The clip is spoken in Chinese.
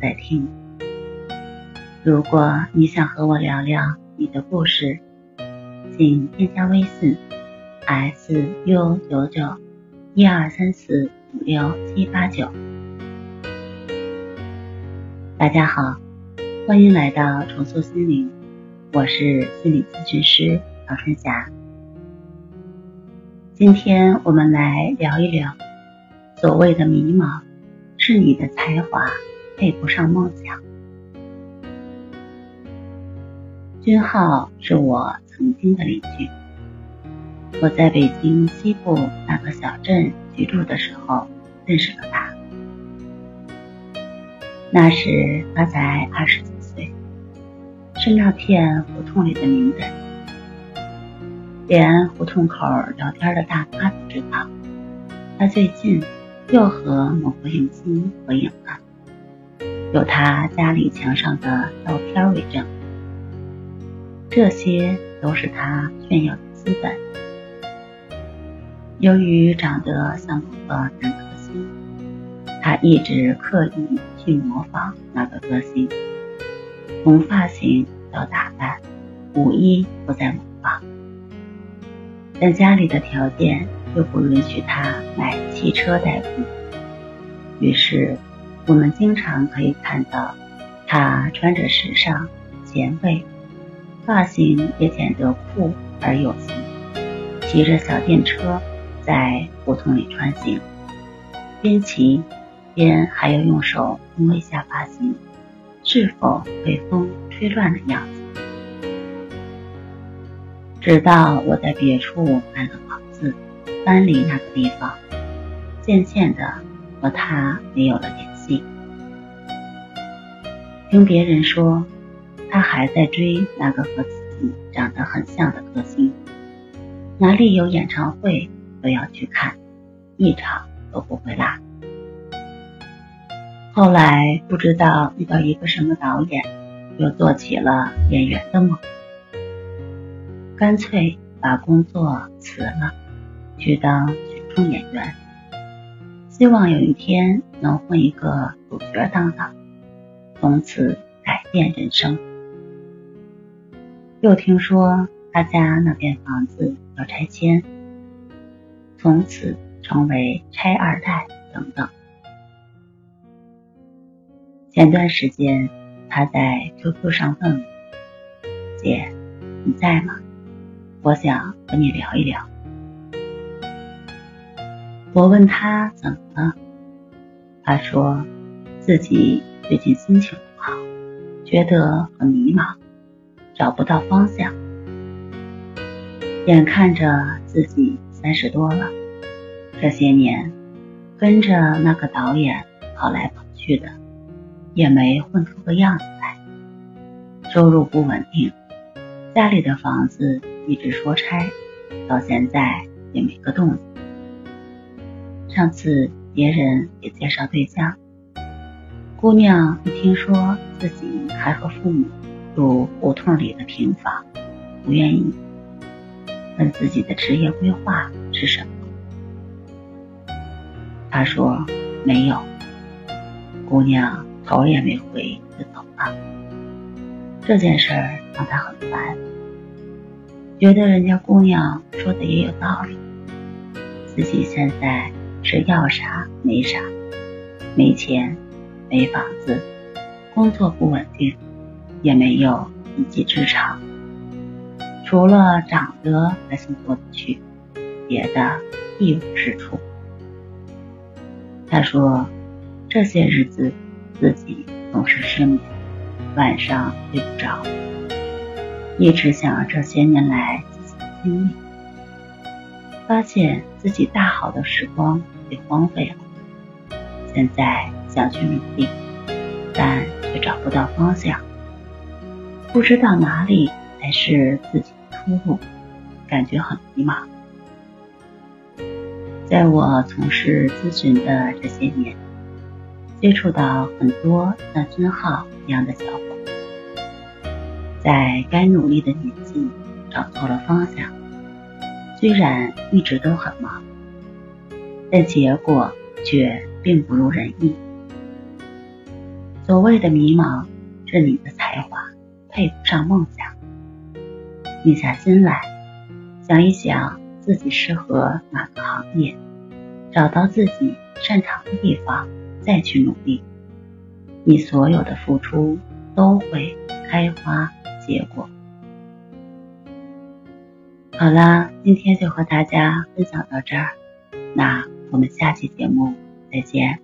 在听。如果你想和我聊聊你的故事，请添加微信 s u 九九一二三四五六七八九。大家好，欢迎来到重塑心灵，我是心理咨询师曹春霞。今天我们来聊一聊所谓的迷茫。是你的才华配不上梦想。君浩是我曾经的邻居，我在北京西部那个小镇居住的时候认识了他。那时他才二十几岁，是那片胡同里的名人，连胡同口聊天的大妈都知道他最近。又和某个影星合影了，有他家里墙上的照片为证，这些都是他炫耀的资本。由于长得像某个男歌星，他一直刻意去模仿那个歌星，从发型到打扮，无一不在模仿。但家里的条件。又不允许他买汽车代步，于是我们经常可以看到他穿着时尚、前卫，发型也显得酷而有型，骑着小电车在胡同里穿行，边骑边还要用手摸一下发型是否被风吹乱的样子。直到我在别处买了房子。搬离那个地方，渐渐的和他没有了联系。听别人说，他还在追那个和自己长得很像的歌星，哪里有演唱会都要去看，一场都不会落。后来不知道遇到一个什么导演，又做起了演员的梦，干脆把工作辞了。去当群众演员，希望有一天能混一个主角当当，从此改变人生。又听说他家那片房子要拆迁，从此成为拆二代等等。前段时间他在 QQ 上问我：“姐，你在吗？我想和你聊一聊。”我问他怎么了，他说自己最近心情不好，觉得很迷茫，找不到方向。眼看着自己三十多了，这些年跟着那个导演跑来跑去的，也没混出个样子来，收入不稳定，家里的房子一直说拆，到现在也没个动静。上次别人也介绍对象，姑娘一听说自己还和父母住胡同里的平房，不愿意。问自己的职业规划是什么，他说没有。姑娘头也没回就走了。这件事儿让他很烦，觉得人家姑娘说的也有道理，自己现在。是要啥没啥，没钱，没房子，工作不稳定，也没有一技之长，除了长得还算过得去，别的一无是处。他说，这些日子自己总是失眠，晚上睡不着，一直想着这些年来自己的经历。发现自己大好的时光被荒废了，现在想去努力，但却找不到方向，不知道哪里才是自己的出路，感觉很迷茫。在我从事咨询的这些年，接触到很多像君浩一样的小伙，在该努力的年纪找错了方向，虽然一直都很忙，但结果却并不如人意。所谓的迷茫，是你的才华配不上梦想。静下心来，想一想自己适合哪个行业，找到自己擅长的地方。再去努力，你所有的付出都会开花结果。好啦，今天就和大家分享到这儿，那我们下期节目再见。